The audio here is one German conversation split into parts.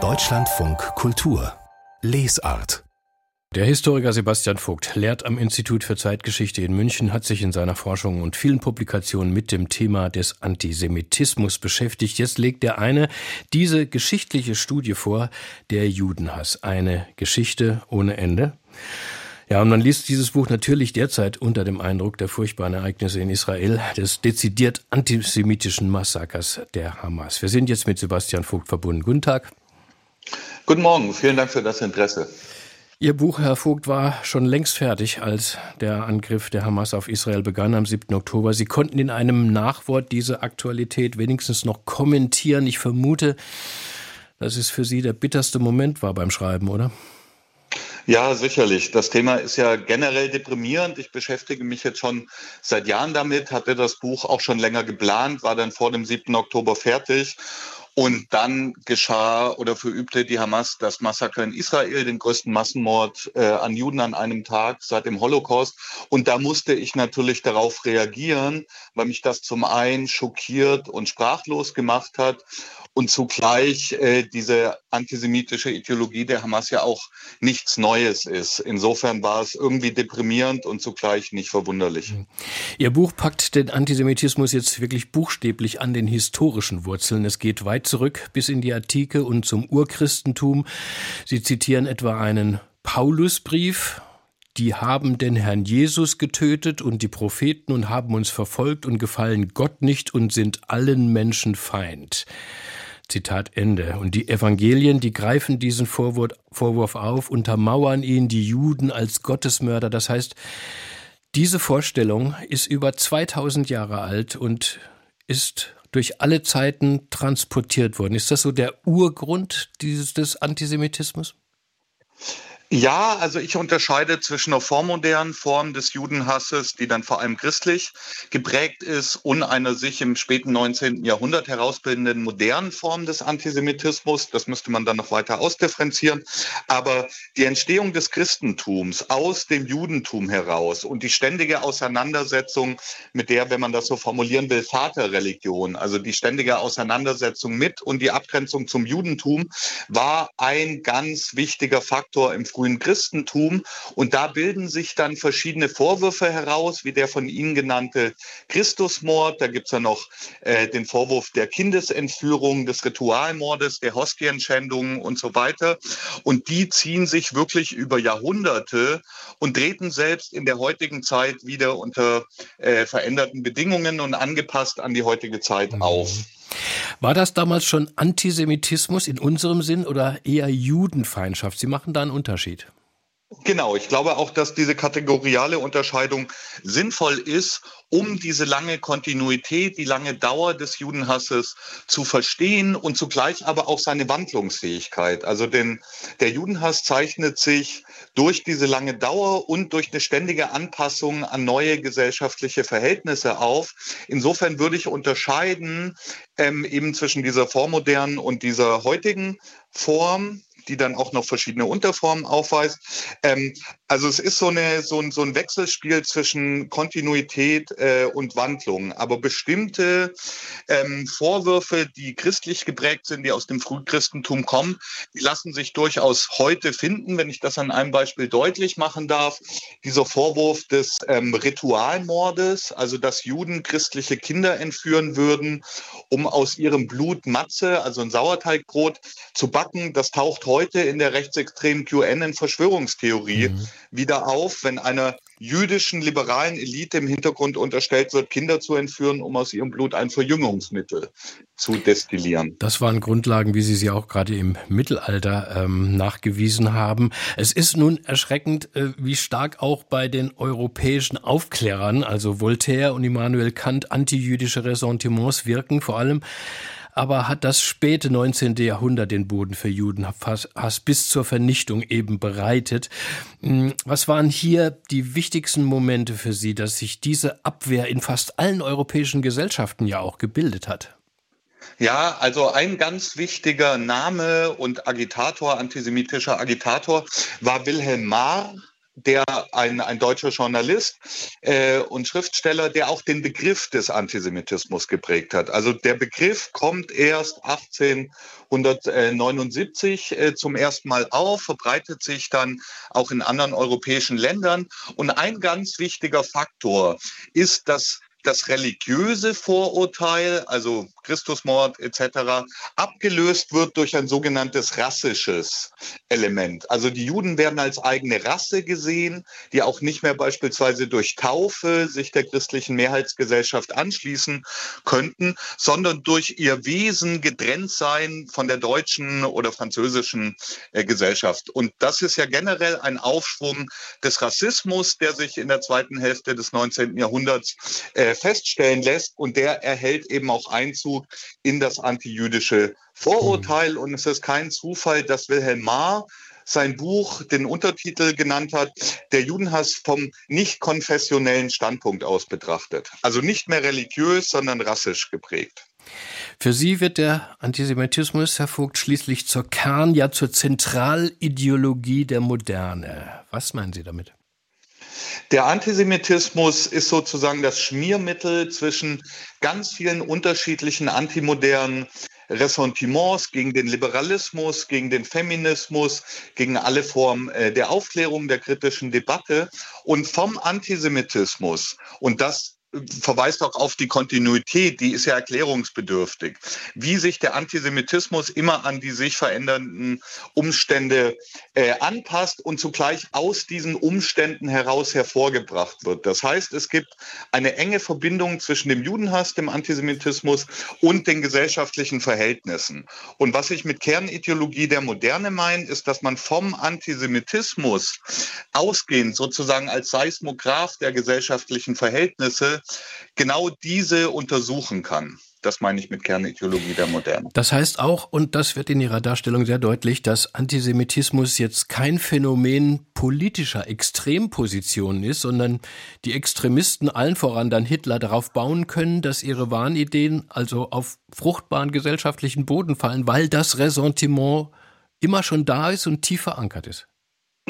Deutschlandfunk Kultur Lesart der Historiker Sebastian Vogt lehrt am Institut für Zeitgeschichte in München, hat sich in seiner Forschung und vielen Publikationen mit dem Thema des Antisemitismus beschäftigt. Jetzt legt er eine, diese geschichtliche Studie vor, der Judenhass. Eine Geschichte ohne Ende. Ja, und man liest dieses Buch natürlich derzeit unter dem Eindruck der furchtbaren Ereignisse in Israel, des dezidiert antisemitischen Massakers der Hamas. Wir sind jetzt mit Sebastian Vogt verbunden. Guten Tag. Guten Morgen, vielen Dank für das Interesse. Ihr Buch, Herr Vogt, war schon längst fertig, als der Angriff der Hamas auf Israel begann am 7. Oktober. Sie konnten in einem Nachwort diese Aktualität wenigstens noch kommentieren. Ich vermute, dass es für Sie der bitterste Moment war beim Schreiben, oder? Ja, sicherlich. Das Thema ist ja generell deprimierend. Ich beschäftige mich jetzt schon seit Jahren damit, hatte das Buch auch schon länger geplant, war dann vor dem 7. Oktober fertig und dann geschah oder verübte die Hamas das Massaker in Israel, den größten Massenmord äh, an Juden an einem Tag seit dem Holocaust. Und da musste ich natürlich darauf reagieren, weil mich das zum einen schockiert und sprachlos gemacht hat und zugleich äh, diese antisemitische Ideologie der Hamas ja auch nichts Neues ist. Insofern war es irgendwie deprimierend und zugleich nicht verwunderlich. Mhm. Ihr Buch packt den Antisemitismus jetzt wirklich buchstäblich an den historischen Wurzeln. Es geht weit zurück bis in die Antike und zum Urchristentum. Sie zitieren etwa einen Paulusbrief die haben den Herrn Jesus getötet und die Propheten und haben uns verfolgt und gefallen Gott nicht und sind allen Menschen Feind. Zitat Ende. Und die Evangelien, die greifen diesen Vorwurf, auf, untermauern ihn, die Juden als Gottesmörder. Das heißt, diese Vorstellung ist über 2000 Jahre alt und ist durch alle Zeiten transportiert worden. Ist das so der Urgrund dieses, des Antisemitismus? Ja, also ich unterscheide zwischen einer vormodernen Form des Judenhasses, die dann vor allem christlich geprägt ist, und einer sich im späten 19. Jahrhundert herausbildenden modernen Form des Antisemitismus. Das müsste man dann noch weiter ausdifferenzieren. Aber die Entstehung des Christentums aus dem Judentum heraus und die ständige Auseinandersetzung mit der, wenn man das so formulieren will, Vaterreligion, also die ständige Auseinandersetzung mit und die Abgrenzung zum Judentum, war ein ganz wichtiger Faktor im frühen Christentum. Und da bilden sich dann verschiedene Vorwürfe heraus, wie der von Ihnen genannte Christusmord. Da gibt es ja noch äh, den Vorwurf der Kindesentführung, des Ritualmordes, der Hostienschändungen und so weiter. Und die ziehen sich wirklich über Jahrhunderte und treten selbst in der heutigen Zeit wieder unter äh, veränderten Bedingungen und angepasst an die heutige Zeit mhm. auf. War das damals schon Antisemitismus in unserem Sinn oder eher Judenfeindschaft? Sie machen da einen Unterschied. Genau, ich glaube auch, dass diese kategoriale Unterscheidung sinnvoll ist, um diese lange Kontinuität, die lange Dauer des Judenhasses zu verstehen und zugleich aber auch seine Wandlungsfähigkeit. Also denn der Judenhass zeichnet sich durch diese lange Dauer und durch eine ständige Anpassung an neue gesellschaftliche Verhältnisse auf. Insofern würde ich unterscheiden ähm, eben zwischen dieser vormodernen und dieser heutigen Form die dann auch noch verschiedene Unterformen aufweist. Ähm, also es ist so, eine, so, ein, so ein Wechselspiel zwischen Kontinuität äh, und Wandlung. Aber bestimmte ähm, Vorwürfe, die christlich geprägt sind, die aus dem Frühchristentum kommen, die lassen sich durchaus heute finden, wenn ich das an einem Beispiel deutlich machen darf. Dieser Vorwurf des ähm, Ritualmordes, also dass Juden christliche Kinder entführen würden, um aus ihrem Blut Matze, also ein Sauerteigbrot, zu backen, das taucht heute heute in der rechtsextremen QN-Verschwörungstheorie mhm. wieder auf, wenn einer jüdischen liberalen Elite im Hintergrund unterstellt wird, Kinder zu entführen, um aus ihrem Blut ein Verjüngungsmittel zu destillieren. Das waren Grundlagen, wie Sie sie auch gerade im Mittelalter ähm, nachgewiesen haben. Es ist nun erschreckend, äh, wie stark auch bei den europäischen Aufklärern, also Voltaire und Immanuel Kant, antijüdische Ressentiments wirken, vor allem aber hat das späte 19. Jahrhundert den Boden für Judenhass bis zur Vernichtung eben bereitet. Hm, was waren hier die wichtigsten Momente für Sie, dass sich diese Abwehr in fast allen europäischen Gesellschaften ja auch gebildet hat? Ja, also ein ganz wichtiger Name und Agitator, antisemitischer Agitator war Wilhelm Marr, der ein, ein deutscher Journalist äh, und Schriftsteller, der auch den Begriff des Antisemitismus geprägt hat. Also der Begriff kommt erst 1879 äh, zum ersten Mal auf, verbreitet sich dann auch in anderen europäischen Ländern. Und ein ganz wichtiger Faktor ist, dass das religiöse Vorurteil, also Christusmord etc., abgelöst wird durch ein sogenanntes rassisches Element. Also die Juden werden als eigene Rasse gesehen, die auch nicht mehr beispielsweise durch Taufe sich der christlichen Mehrheitsgesellschaft anschließen könnten, sondern durch ihr Wesen getrennt sein von der deutschen oder französischen äh, Gesellschaft. Und das ist ja generell ein Aufschwung des Rassismus, der sich in der zweiten Hälfte des 19. Jahrhunderts äh, feststellen lässt. Und der erhält eben auch Einzug in das antijüdische Vorurteil. Und es ist kein Zufall, dass Wilhelm Marr sein Buch den Untertitel genannt hat, der Judenhass vom nicht konfessionellen Standpunkt aus betrachtet. Also nicht mehr religiös, sondern rassisch geprägt. Für Sie wird der Antisemitismus, Herr Vogt, schließlich zur Kern, ja zur Zentralideologie der Moderne. Was meinen Sie damit? Der Antisemitismus ist sozusagen das Schmiermittel zwischen ganz vielen unterschiedlichen antimodernen Ressentiments gegen den Liberalismus, gegen den Feminismus, gegen alle Formen äh, der Aufklärung, der kritischen Debatte und vom Antisemitismus. Und das verweist auch auf die Kontinuität, die ist ja erklärungsbedürftig. Wie sich der Antisemitismus immer an die sich verändernden Umstände äh, anpasst und zugleich aus diesen Umständen heraus hervorgebracht wird. Das heißt, es gibt eine enge Verbindung zwischen dem Judenhass, dem Antisemitismus und den gesellschaftlichen Verhältnissen. Und was ich mit Kernideologie der Moderne meine, ist, dass man vom Antisemitismus ausgehend sozusagen als Seismograph der gesellschaftlichen Verhältnisse genau diese untersuchen kann. Das meine ich mit Kernideologie der Moderne. Das heißt auch, und das wird in Ihrer Darstellung sehr deutlich, dass Antisemitismus jetzt kein Phänomen politischer Extrempositionen ist, sondern die Extremisten, allen voran dann Hitler, darauf bauen können, dass ihre Wahnideen also auf fruchtbaren gesellschaftlichen Boden fallen, weil das Ressentiment immer schon da ist und tief verankert ist.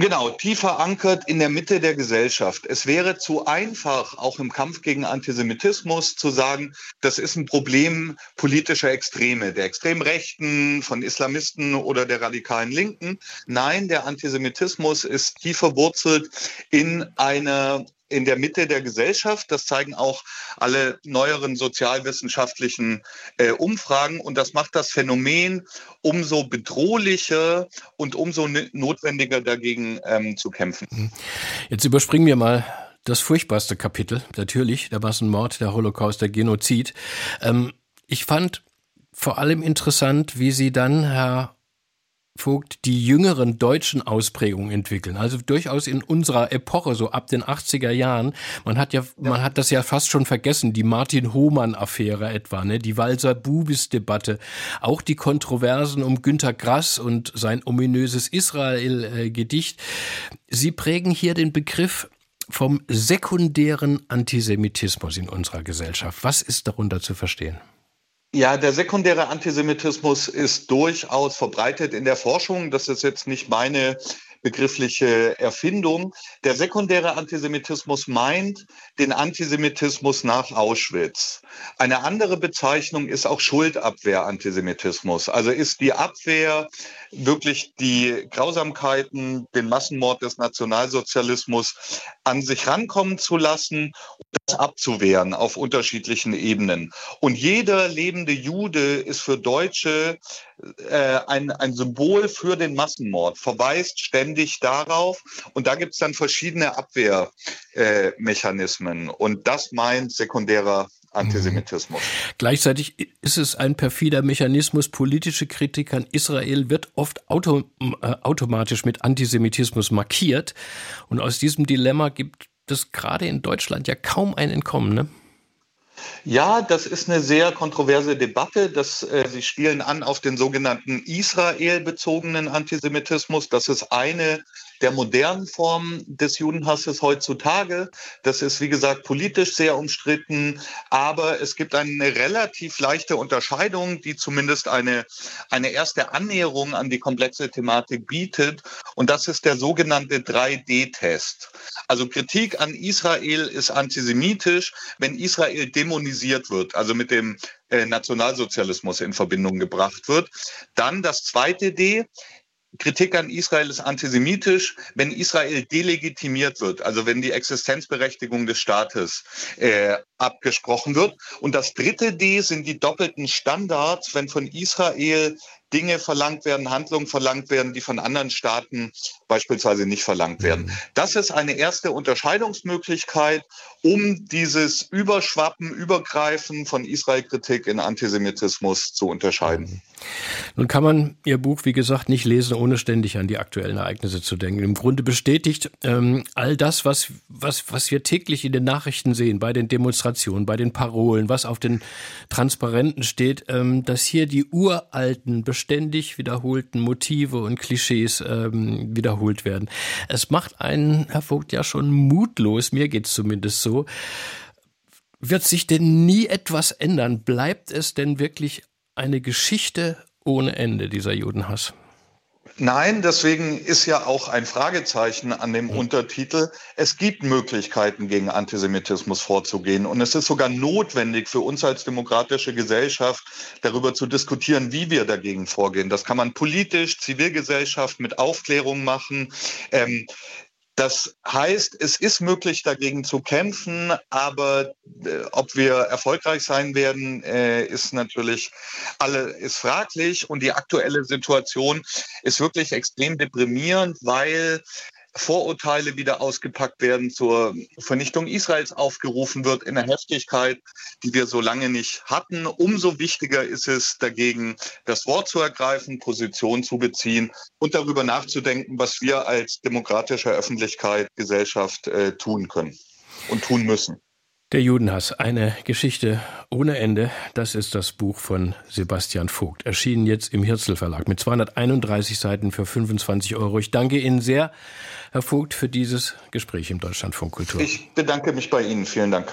Genau, tief verankert in der Mitte der Gesellschaft. Es wäre zu einfach, auch im Kampf gegen Antisemitismus, zu sagen, das ist ein Problem politischer Extreme, der extremen Rechten, von Islamisten oder der radikalen Linken. Nein, der Antisemitismus ist tief verwurzelt in einer in der Mitte der Gesellschaft. Das zeigen auch alle neueren sozialwissenschaftlichen äh, Umfragen. Und das macht das Phänomen umso bedrohlicher und umso notwendiger dagegen ähm, zu kämpfen. Mhm. Jetzt überspringen wir mal das furchtbarste Kapitel, natürlich, der Massenmord, der Holocaust, der Genozid. Ähm, ich fand vor allem interessant, wie Sie dann, Herr Vogt die jüngeren deutschen Ausprägungen entwickeln. Also durchaus in unserer Epoche, so ab den 80er Jahren. Man hat ja, ja. man hat das ja fast schon vergessen, die Martin-Hohmann-Affäre etwa, ne, die Walser-Bubis-Debatte, auch die Kontroversen um Günter Grass und sein ominöses Israel-Gedicht. Sie prägen hier den Begriff vom sekundären Antisemitismus in unserer Gesellschaft. Was ist darunter zu verstehen? Ja, der sekundäre Antisemitismus ist durchaus verbreitet in der Forschung. Das ist jetzt nicht meine begriffliche Erfindung. Der sekundäre Antisemitismus meint den Antisemitismus nach Auschwitz. Eine andere Bezeichnung ist auch Schuldabwehr-Antisemitismus. Also ist die Abwehr wirklich die Grausamkeiten, den Massenmord des Nationalsozialismus an sich rankommen zu lassen und das abzuwehren auf unterschiedlichen Ebenen. Und jeder lebende Jude ist für Deutsche äh, ein, ein Symbol für den Massenmord, verweist ständig darauf. Und da gibt es dann verschiedene Abwehrmechanismen. Und das meint sekundärer Antisemitismus. Mhm. Gleichzeitig ist es ein perfider Mechanismus. Politische Kritik an Israel wird oft auto, äh, automatisch mit Antisemitismus markiert. Und aus diesem Dilemma gibt es gerade in Deutschland ja kaum ein Entkommen. Ne? Ja, das ist eine sehr kontroverse Debatte. Das, äh, Sie spielen an auf den sogenannten Israel-bezogenen Antisemitismus. Das ist eine der modernen Form des Judenhasses heutzutage. Das ist, wie gesagt, politisch sehr umstritten, aber es gibt eine relativ leichte Unterscheidung, die zumindest eine, eine erste Annäherung an die komplexe Thematik bietet. Und das ist der sogenannte 3D-Test. Also Kritik an Israel ist antisemitisch, wenn Israel dämonisiert wird, also mit dem äh, Nationalsozialismus in Verbindung gebracht wird. Dann das zweite D, Kritik an Israel ist antisemitisch, wenn Israel delegitimiert wird, also wenn die Existenzberechtigung des Staates äh, abgesprochen wird. Und das dritte D sind die doppelten Standards, wenn von Israel Dinge verlangt werden, Handlungen verlangt werden, die von anderen Staaten beispielsweise nicht verlangt werden. Mhm. Das ist eine erste Unterscheidungsmöglichkeit, um dieses Überschwappen, Übergreifen von Israel-Kritik in Antisemitismus zu unterscheiden. Mhm. Nun kann man Ihr Buch, wie gesagt, nicht lesen, ohne ständig an die aktuellen Ereignisse zu denken. Im Grunde bestätigt ähm, all das, was, was, was wir täglich in den Nachrichten sehen, bei den Demonstrationen, bei den Parolen, was auf den Transparenten steht, ähm, dass hier die uralten, beständig wiederholten Motive und Klischees ähm, wiederholt werden. Es macht einen, Herr Vogt, ja schon mutlos, mir geht es zumindest so. Wird sich denn nie etwas ändern? Bleibt es denn wirklich eine Geschichte ohne Ende, dieser Judenhass? Nein, deswegen ist ja auch ein Fragezeichen an dem Untertitel. Es gibt Möglichkeiten, gegen Antisemitismus vorzugehen. Und es ist sogar notwendig für uns als demokratische Gesellschaft, darüber zu diskutieren, wie wir dagegen vorgehen. Das kann man politisch, Zivilgesellschaft mit Aufklärung machen. Ähm, das heißt, es ist möglich, dagegen zu kämpfen, aber äh, ob wir erfolgreich sein werden, äh, ist natürlich alle ist fraglich. Und die aktuelle Situation ist wirklich extrem deprimierend, weil Vorurteile wieder ausgepackt werden, zur Vernichtung Israels aufgerufen wird in der Heftigkeit, die wir so lange nicht hatten. Umso wichtiger ist es dagegen, das Wort zu ergreifen, Position zu beziehen und darüber nachzudenken, was wir als demokratische Öffentlichkeit, Gesellschaft äh, tun können und tun müssen. Der Judenhass, eine Geschichte ohne Ende, das ist das Buch von Sebastian Vogt, erschienen jetzt im Hirzel Verlag mit 231 Seiten für 25 Euro. Ich danke Ihnen sehr, Herr Vogt, für dieses Gespräch im Deutschlandfunk Kultur. Ich bedanke mich bei Ihnen. Vielen Dank.